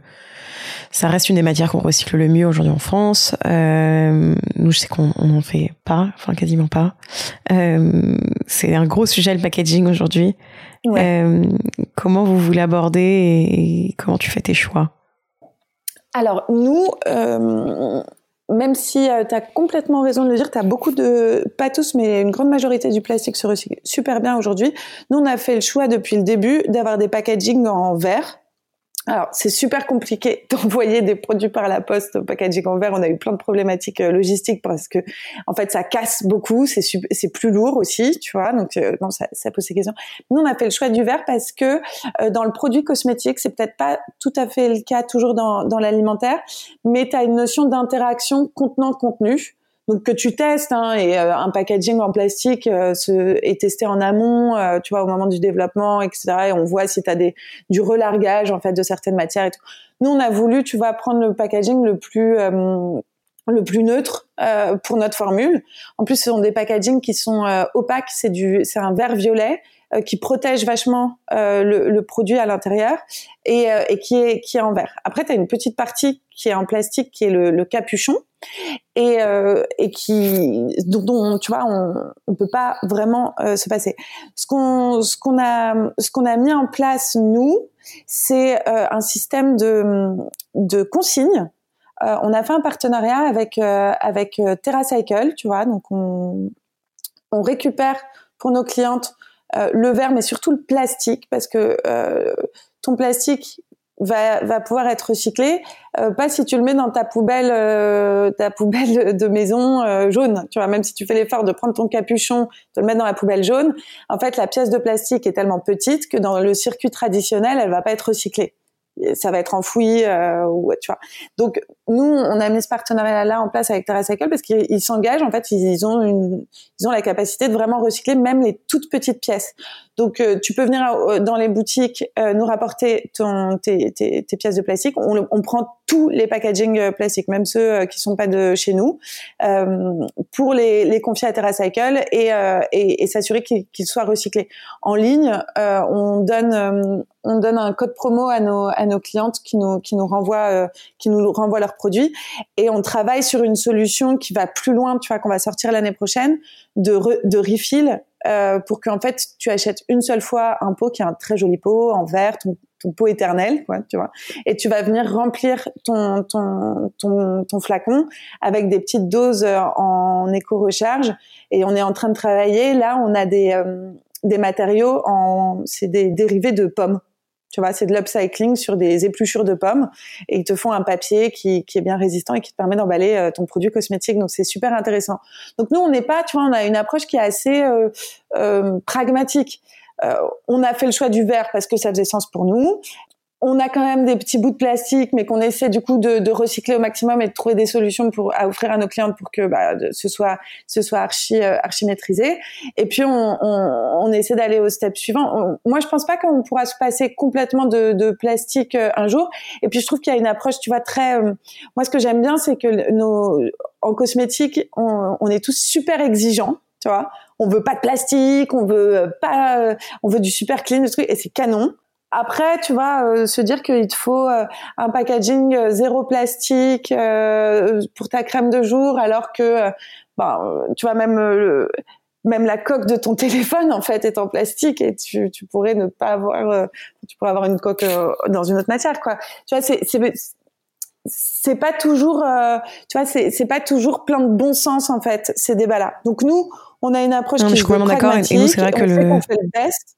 ça reste une des matières qu'on recycle le mieux aujourd'hui en France. Euh, nous, je sais qu'on n'en fait pas, enfin quasiment pas. Euh, c'est un gros sujet le packaging aujourd'hui. Euh, comment vous vous l'abordez et, comment tu fais tes choix? Alors nous, euh, même si tu as complètement raison de le dire, tu as beaucoup de, pas tous, mais une grande majorité du plastique se recycle super bien aujourd'hui. Nous, on a fait le choix depuis le début d'avoir des packaging en verre alors, c'est super compliqué <laughs> d'envoyer des produits par la poste packaging en verre. On a eu plein de problématiques euh, logistiques parce que, en fait, ça casse beaucoup. C'est plus lourd aussi, tu vois. Donc, euh, non, ça, ça pose ces questions. Nous, on a fait le choix du verre parce que euh, dans le produit cosmétique, c'est peut-être pas tout à fait le cas toujours dans, dans l'alimentaire, mais tu as une notion d'interaction contenant-contenu donc que tu testes hein, et euh, un packaging en plastique euh, est testé en amont, euh, tu vois au moment du développement, etc. Et on voit si tu as des du relargage en fait de certaines matières et tout. Nous on a voulu, tu vois, prendre le packaging le plus le plus neutre pour notre formule. En plus, ce sont des packagings qui sont opaques. C'est du, c'est un verre violet qui protège vachement le, le, produit à l'intérieur et, et, qui est qui est en verre. Après, tu as une petite partie qui est en plastique, qui est le, le capuchon et, euh, et qui dont, tu vois on on peut pas vraiment euh, se passer. Ce qu'on ce qu'on a ce qu'on a mis en place nous, c'est euh, un système de de consignes. On a fait un partenariat avec avec TerraCycle, tu vois, donc on on récupère pour nos clientes le verre, mais surtout le plastique, parce que ton plastique, va, va pouvoir être recyclé. Euh, pas si tu le mets dans ta poubelle, euh, ta poubelle <laughs> de maison euh, jaune. Tu vois, même si tu fais l'effort de prendre ton capuchon, de le mettre dans la poubelle jaune, en fait, la pièce de plastique est tellement petite que dans le circuit traditionnel, elle va pas être recyclée ça va être enfoui euh, ou tu vois. Donc nous on a mis ce partenariat là en place avec TerraCycle parce qu'ils s'engagent en fait ils, ont une ils ont la capacité de vraiment recycler même les toutes petites pièces. Donc euh, tu peux venir euh, dans les boutiques euh, nous rapporter ton tes, tes, tes, pièces de plastique, on, on prend tous les packaging plastiques même ceux qui sont pas de chez nous pour les, les confier à TerraCycle et et, et s'assurer qu'ils soient recyclés. En ligne, on donne on donne un code promo à nos à nos clientes qui nous qui nous renvoient euh, qui nous renvoient leurs produits et on travaille sur une solution qui va plus loin, tu vois, qu'on va sortir l'année prochaine de de refill euh, pour qu'en fait tu achètes une seule fois un pot qui est un très joli pot en verre, ton, pot éternel, quoi, tu vois, et tu vas venir remplir ton flacon avec des petites doses euh, en éco-recharge. Et on est en train de travailler. Là, on a des euh, des matériaux en c'est des dérivés de pommes tu vois, c'est de l'upcycling sur des épluchures de pommes et ils te font un papier qui, qui est bien résistant et qui te permet d'emballer euh, ton produit cosmétique. Donc c'est super intéressant. Donc nous, on n'est pas, tu vois, on a une approche qui est assez euh, euh, pragmatique. Euh, on a fait le choix du verre parce que ça faisait sens pour nous on a quand même des petits bouts de plastique, mais qu'on essaie du coup de, de, recycler au maximum et de trouver des solutions pour à offrir à nos clientes pour que bah, ce soit ce soit archi euh, archi maîtrisé. Et puis on, on, on essaie d'aller au step suivant. moi, je pense pas qu'on pourra se passer complètement de, de plastique euh, un jour. Et puis je trouve qu'il y a une approche, tu vois, très. Euh, moi, ce que j'aime bien, c'est que nos en cosmétique, on, on est tous super exigeants tu vois on veut pas de plastique on veut pas on veut du super clean du truc et c'est canon après, tu vois, euh, se dire qu'il te faut euh, un packaging euh, zéro plastique pour ta crème de jour, alors que, ben, tu vois, même même la coque de ton <laughs> téléphone en fait est en plastique et tu, tu pourrais ne pas avoir, tu pourrais avoir une coque dans une autre matière, quoi. Tu vois, c'est c'est pas toujours, tu vois, c'est pas toujours plein de bon sens en fait ces débats-là. Donc nous, on a une approche qui est pragmatique. Et nous, c'est vrai que le... on fait le best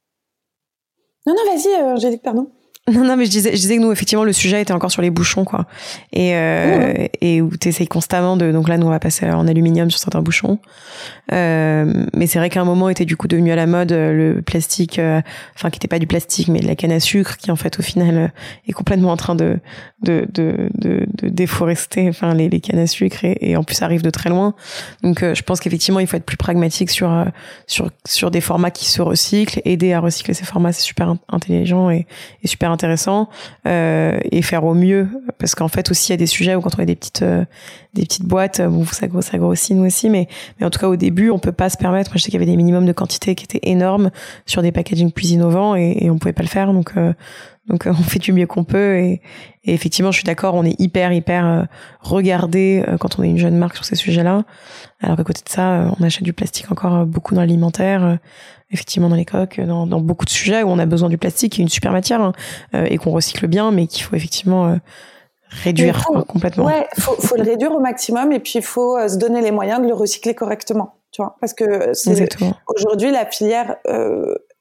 non, non, vas-y, euh, dit pardon. Non, non, mais je disais, je disais que nous, effectivement, le sujet était encore sur les bouchons, quoi. Et, euh, et où tu essayes constamment de. Donc là, nous, on va passer en aluminium sur certains bouchons. Euh, mais c'est vrai qu'à un moment était du coup devenu à la mode euh, le plastique, euh, enfin qui n'était pas du plastique mais de la canne à sucre, qui en fait au final euh, est complètement en train de de de, de, de déforester, enfin les, les, cannes à sucre et, et, en plus arrive de très loin. Donc je pense qu'effectivement il faut être plus pragmatique sur sur sur des formats qui se recyclent, aider à recycler ces formats, c'est super intelligent et, et super intéressant et faire au mieux parce qu'en fait aussi il y a des sujets où quand on a des petites des petites boîtes, bon ça, grossit nous aussi, mais mais en tout cas au début on peut pas se permettre. je sais qu'il y avait des minimums de quantité qui étaient énormes sur des packaging plus innovants et, et on pouvait pas le faire. Donc, euh, donc <laughs> on fait du mieux qu'on peut. Et, effectivement, je suis d'accord, on est hyper, hyper euh, regardé euh, quand on est une jeune marque sur ces sujets-là. Alors qu'à côté de ça, on achète du plastique encore beaucoup dans l'alimentaire, effectivement dans les coques, dans, dans, beaucoup de sujets où on a besoin du plastique, qui est une super matière hein, et qu'on recycle bien, mais qu'il faut effectivement réduire complètement. Ouais, faut, faut le réduire au maximum et puis il faut se donner les moyens de le recycler correctement. Tu vois, parce que aujourd'hui la filière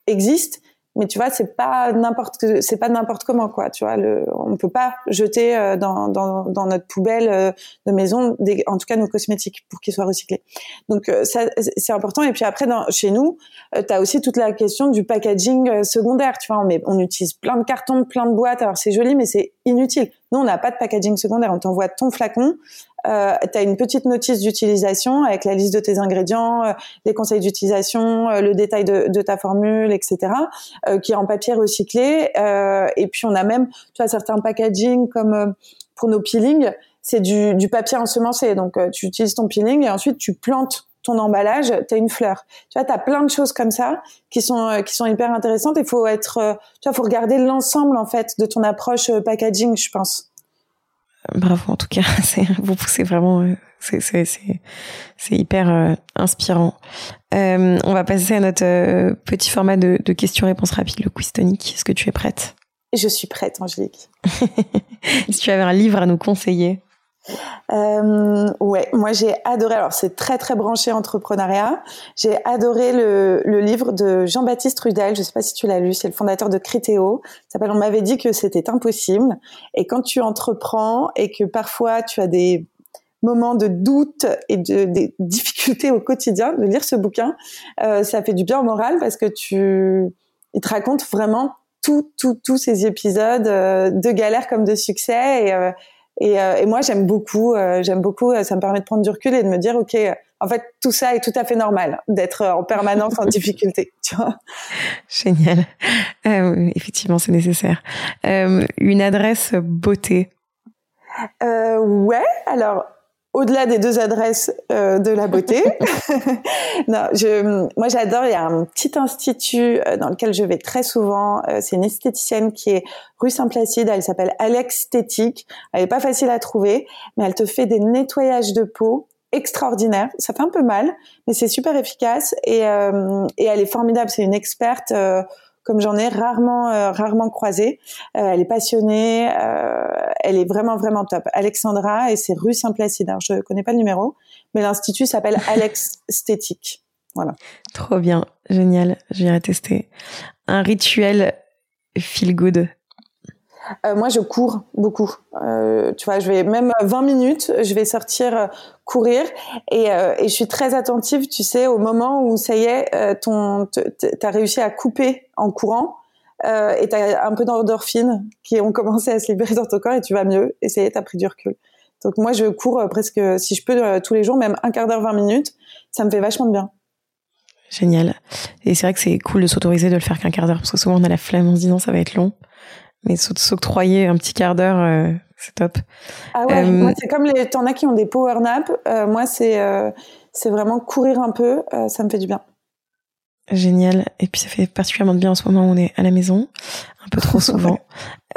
existe, mais tu vois c'est pas n'importe c'est pas n'importe comment quoi tu vois le on peut pas jeter euh, dans, dans, dans notre poubelle euh, de maison des, en tout cas nos cosmétiques pour qu'ils soient recyclés. Donc euh, ça c'est important. Et puis après dans, chez nous tu as aussi toute la question du packaging secondaire tu vois. On, on utilise plein de cartons plein de boîtes. Alors c'est joli mais c'est inutile nous on n'a pas de packaging secondaire on t'envoie ton flacon euh, tu as une petite notice d'utilisation avec la liste de tes ingrédients, euh, les conseils d'utilisation, euh, le détail de, de, ta formule, etc., euh, qui est en papier recyclé. et puis on a même, tu vois, certains packaging comme pour nos peelings, c'est du, du, papier ensemencé. Donc tu utilises ton peeling et ensuite tu plantes ton emballage, tu as une fleur. Tu vois, tu as plein de choses comme ça qui sont qui sont hyper intéressantes. Il faut être, tu vois, faut regarder l'ensemble en fait de ton approche packaging, je pense. Bravo en tout cas, <laughs> vous poussez vraiment, euh, c'est hyper euh, inspirant. Euh, on va passer à notre petit format de, de questions-réponses rapides, le quiz tonique. Est-ce que tu es prête? Je suis prête, Angélique. <laughs> si tu avais un livre à nous conseiller euh, ouais, moi j'ai adoré. Alors c'est très très branché entrepreneuriat. J'ai adoré le, livre de Jean-Baptiste Rudel. Je sais pas si tu l'as lu. C'est le fondateur de Critéo. s'appelle On m'avait dit que c'était impossible. Et quand tu entreprends et que parfois tu as des moments de doute et de des difficultés au quotidien, de lire ce bouquin, euh, ça fait du bien au moral parce que tu, il te raconte vraiment tous tout, tous ces épisodes euh, de galère comme de succès euh, et, euh, et moi, j'aime beaucoup, euh, j'aime beaucoup. Euh, ça me permet de prendre du recul et de me dire, ok, en fait, tout ça est tout à fait normal d'être en permanence en <laughs> difficulté. Tu vois Génial. effectivement, c'est nécessaire. une adresse beauté? ouais. Alors, au-delà des deux adresses euh, de la beauté. <laughs> non, je, moi j'adore. Il y a un petit institut euh, dans lequel je vais très souvent. Euh, c'est une esthéticienne qui est rue Saint-Placide. Elle s'appelle Alex Esthétique. Elle est pas facile à trouver, mais elle te fait des nettoyages de peau extraordinaires. Ça fait un peu mal, mais c'est super efficace et, et elle est formidable. C'est une experte comme j'en ai rarement euh, rarement croisé. Euh, elle est passionnée, euh, elle est vraiment vraiment top. Alexandra et c'est rue Saint-Placide. Alors je connais pas le numéro, mais l'institut s'appelle <laughs> Alex Esthétique. Voilà. Trop bien, génial. J'irai tester. Un rituel feel good euh, moi, je cours beaucoup. Euh, tu vois, je vais même 20 minutes, je vais sortir euh, courir et, je suis très attentive, tu sais, au moment où ça y est, ton, t'as réussi à couper en courant et t'as un peu d'endorphine qui ont commencé à se libérer dans ton corps et tu vas mieux. Et ça y est, t'as pris du recul. Donc moi, je cours presque, si je peux, tous les jours, même un quart d'heure, 20 minutes. Ça me fait vachement de bien. Génial. Et c'est vrai que c'est cool de s'autoriser de le faire qu'un quart d'heure parce que souvent on a la flemme en se disant ça va être long mais s'octroyer un petit quart d'heure, euh, c'est top. Ah ouais, euh, moi c'est comme les, t'en as qui ont des power naps. Euh, moi c'est c'est vraiment courir un peu, ça me fait du bien. Génial. Et puis ça fait particulièrement de bien en ce moment où on est à la maison, un peu trop <laughs> souvent.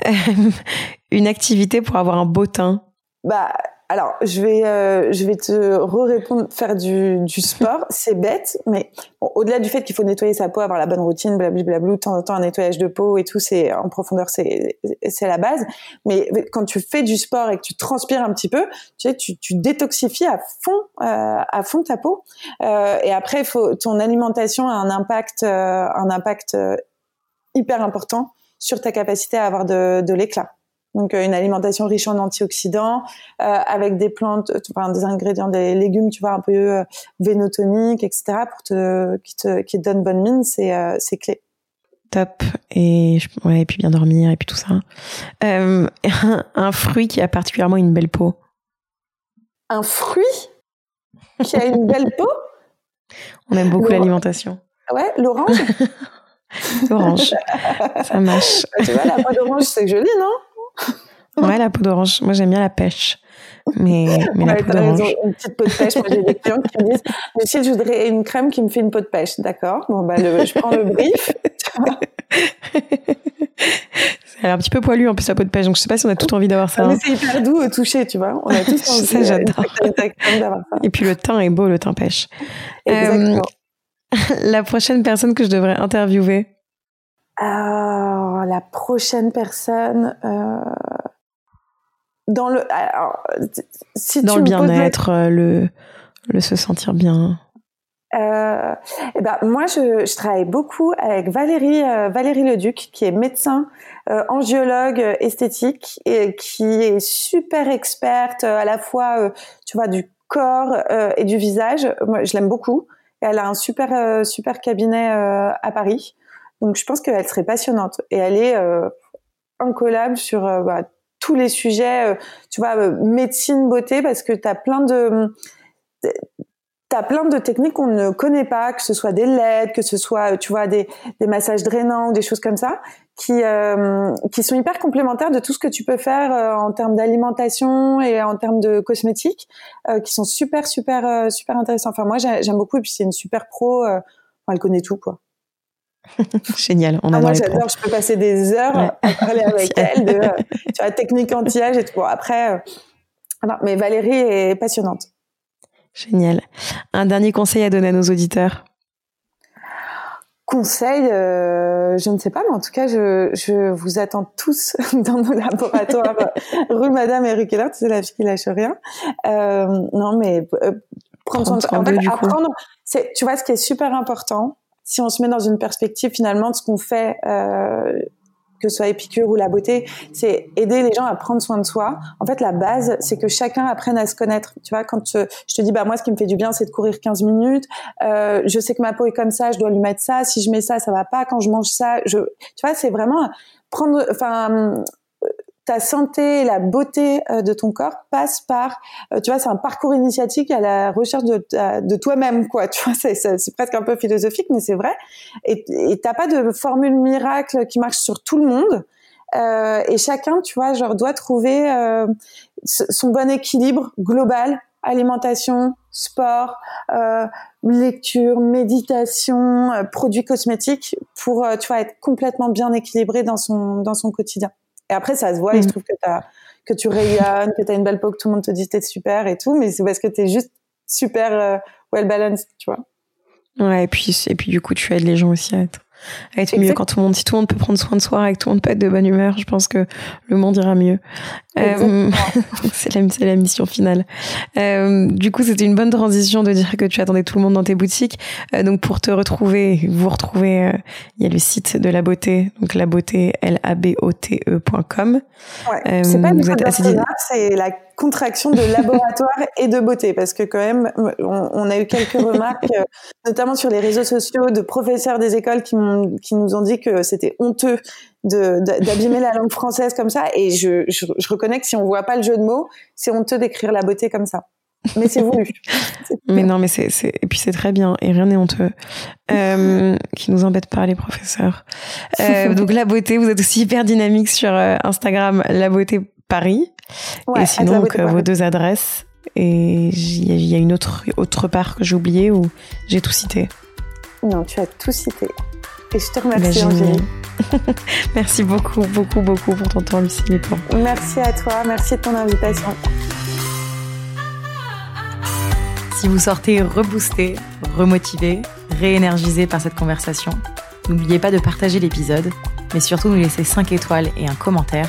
<laughs> Une activité pour avoir un beau teint. Bah alors, je vais, euh, je vais te re-répondre, faire du, du sport. <laughs> C'est bête, mais au-delà du fait qu'il faut nettoyer sa peau, avoir la bonne routine, blablabla, de temps en temps un nettoyage de peau et tout, c'est en profondeur, c'est c'est la base. Mais quand tu fais du sport et que tu transpires un petit peu, tu sais, tu, tu détoxifies à fond, euh, à fond ta peau. Euh, et après, faut, ton alimentation a un impact, euh, un impact euh, hyper important sur ta capacité à avoir de, de l'éclat. Donc euh, une alimentation riche en antioxydants, euh, avec des plantes, enfin, des ingrédients, des légumes, tu vois, un peu euh, vénotoniques, etc. pour te qui te qui te donnent bonne mine, c'est euh, c'est clé. Top et ouais et puis bien dormir et puis tout ça. Euh, un, <laughs> un fruit qui a particulièrement une belle peau. Un fruit qui a une belle peau? On aime beaucoup l'alimentation. Ouais, l'orange. <laughs> L'orange, ça marche. <laughs> tu vois, la peau d'orange, c'est joli, non? <laughs> Ouais, la peau d'orange. Moi, j'aime bien la pêche. Mais, <laughs> mais la peau d'orange. Une petite peau de pêche. Moi, j'ai des clients qui me disent Lucille, je voudrais une crème qui me fait une peau de pêche. D'accord. Bon, bah, je prends le brief. Elle est un petit peu poilu en plus la peau de pêche, donc je sais pas si on a tout envie d'avoir ça. Mais hein. c'est hyper doux au toucher, tu vois. On a tous <laughs> envie ça, j'adore. Et puis le teint est beau, le teint pêche. Euh, la prochaine personne que je devrais interviewer. Alors, la prochaine personne, euh, dans le, alors, si dans tu le la- bien-être, euh, le, le se sentir bien. Euh, eh ben, moi, je, je travaille beaucoup avec Valérie, euh, Valérie Leduc, qui est médecin, euh, angiologue euh, esthétique, et qui est super experte euh, à la fois, euh, tu vois, du corps euh, et du visage. Moi, je l'aime beaucoup. Et elle a un super, euh, super cabinet euh, à Paris. Donc, je pense qu'elle serait passionnante. Et elle est euh, incollable sur euh, bah, tous les sujets, euh, tu vois, médecine, beauté, parce que tu as plein de T'as plein de techniques qu'on ne connaît pas, que ce soit des LED, que ce soit, tu vois, des, des massages drainants ou des choses comme ça, qui, euh, qui sont hyper complémentaires de tout ce que tu peux faire euh, en termes d'alimentation et en termes de cosmétiques, euh, qui sont super, super, super intéressants. Enfin, moi, j'ai- j'aime beaucoup. Et puis, c'est une super pro. enfin, elle connaît tout, quoi. <laughs> Génial, on Ah, adore moi, les pros. j'adore. Je peux passer des heures Ouais. à parler avec <laughs> elle de, tu vois, technique anti-âge et tout. Bon, après, euh, non, mais Valérie est passionnante. Génial. Un dernier conseil à donner à nos auditeurs? Conseil, euh, je ne sais pas, mais en tout cas, je, je vous attends tous <laughs> dans nos laboratoires rue Madame et rue Keller, c'est la fille qui lâche rien. Euh, non, mais euh, prendre soin de en fait, apprendre, c'est, tu vois, ce qui est super important, si on se met dans une perspective finalement de ce qu'on fait, euh, que ce soit Épicure ou la beauté, c'est aider les gens à prendre soin de soi. En fait, la base, c'est que chacun apprenne à se connaître. Tu vois, quand je te dis, bah moi, ce qui me fait du bien, c'est de courir 15 minutes. Euh, je sais que ma peau est comme ça, je dois lui mettre ça. Si je mets ça, ça va pas. Quand je mange ça, je, tu vois, c'est vraiment prendre, enfin, ta santé et la beauté euh, de ton corps passe par, euh, tu vois, c'est un parcours initiatique à la recherche de, de toi-même, quoi. <laughs> Tu vois, c'est, presque un peu philosophique, mais c'est vrai. Et t'as pas de formule miracle qui marche sur tout le monde. Euh, et chacun, tu vois, genre doit trouver euh, son bon équilibre global, alimentation, sport, euh, lecture, méditation, euh, produits cosmétiques pour, tu vois, être complètement bien équilibré dans son dans son quotidien. Et après, ça se voit. Et je Mhm. trouve que que tu rayonnes, que t'as une belle peau, que tout le monde te dit t'es super et tout, mais c'est parce que t'es juste super euh, well balanced, tu vois. Ouais, et puis, et puis du coup, tu aides les gens aussi à être, à être mieux Exact. quand tout le monde, si tout le monde peut prendre soin de soi et que tout le monde peut être de bonne humeur, je pense que le monde ira mieux. Euh, <laughs> c'est la, c'est la mission finale. Euh, du coup, c'était une bonne transition de dire que tu attendais tout le monde dans tes boutiques. Euh, donc, pour te retrouver, vous retrouver, il y a le site de la beauté, donc la beauté, L-A-B-O-T-E.com. Ouais. Euh, c'est pas une vous faute êtes assez d'orthographe, c'est la contraction de <laughs> laboratoire et de beauté, parce que quand même, on, on a eu quelques <laughs> remarques, euh, notamment sur les réseaux sociaux, de professeurs des écoles qui, qui nous ont dit que c'était honteux d'abîmer la langue française comme ça, et je, je, je reconnais que si on voit pas le jeu de mots, c'est honteux d'écrire la beauté comme ça. Mais c'est voulu. <laughs> Mais non, mais c'est, c'est, et puis c'est très bien, et rien n'est honteux. Euh, qui nous embête pas, les professeurs. Euh, donc, la beauté, vous êtes aussi hyper dynamique sur euh, Instagram, la beauté Paris. Ouais, et sinon, donc, euh, vos deux adresses. Et il y, a- il y a une autre, autre part que j'ai oubliée ou j'ai tout cité. Non, tu as tout cité. Et je te Bah, remercie, génial. Angélique. <laughs> Merci beaucoup, beaucoup, beaucoup pour ton temps, Lucie. et pour- Merci à toi, merci de ton invitation. Si vous sortez reboosté, remotivé, réénergisé par cette conversation, n'oubliez pas de partager l'épisode, mais surtout nous laisser 5 étoiles et un commentaire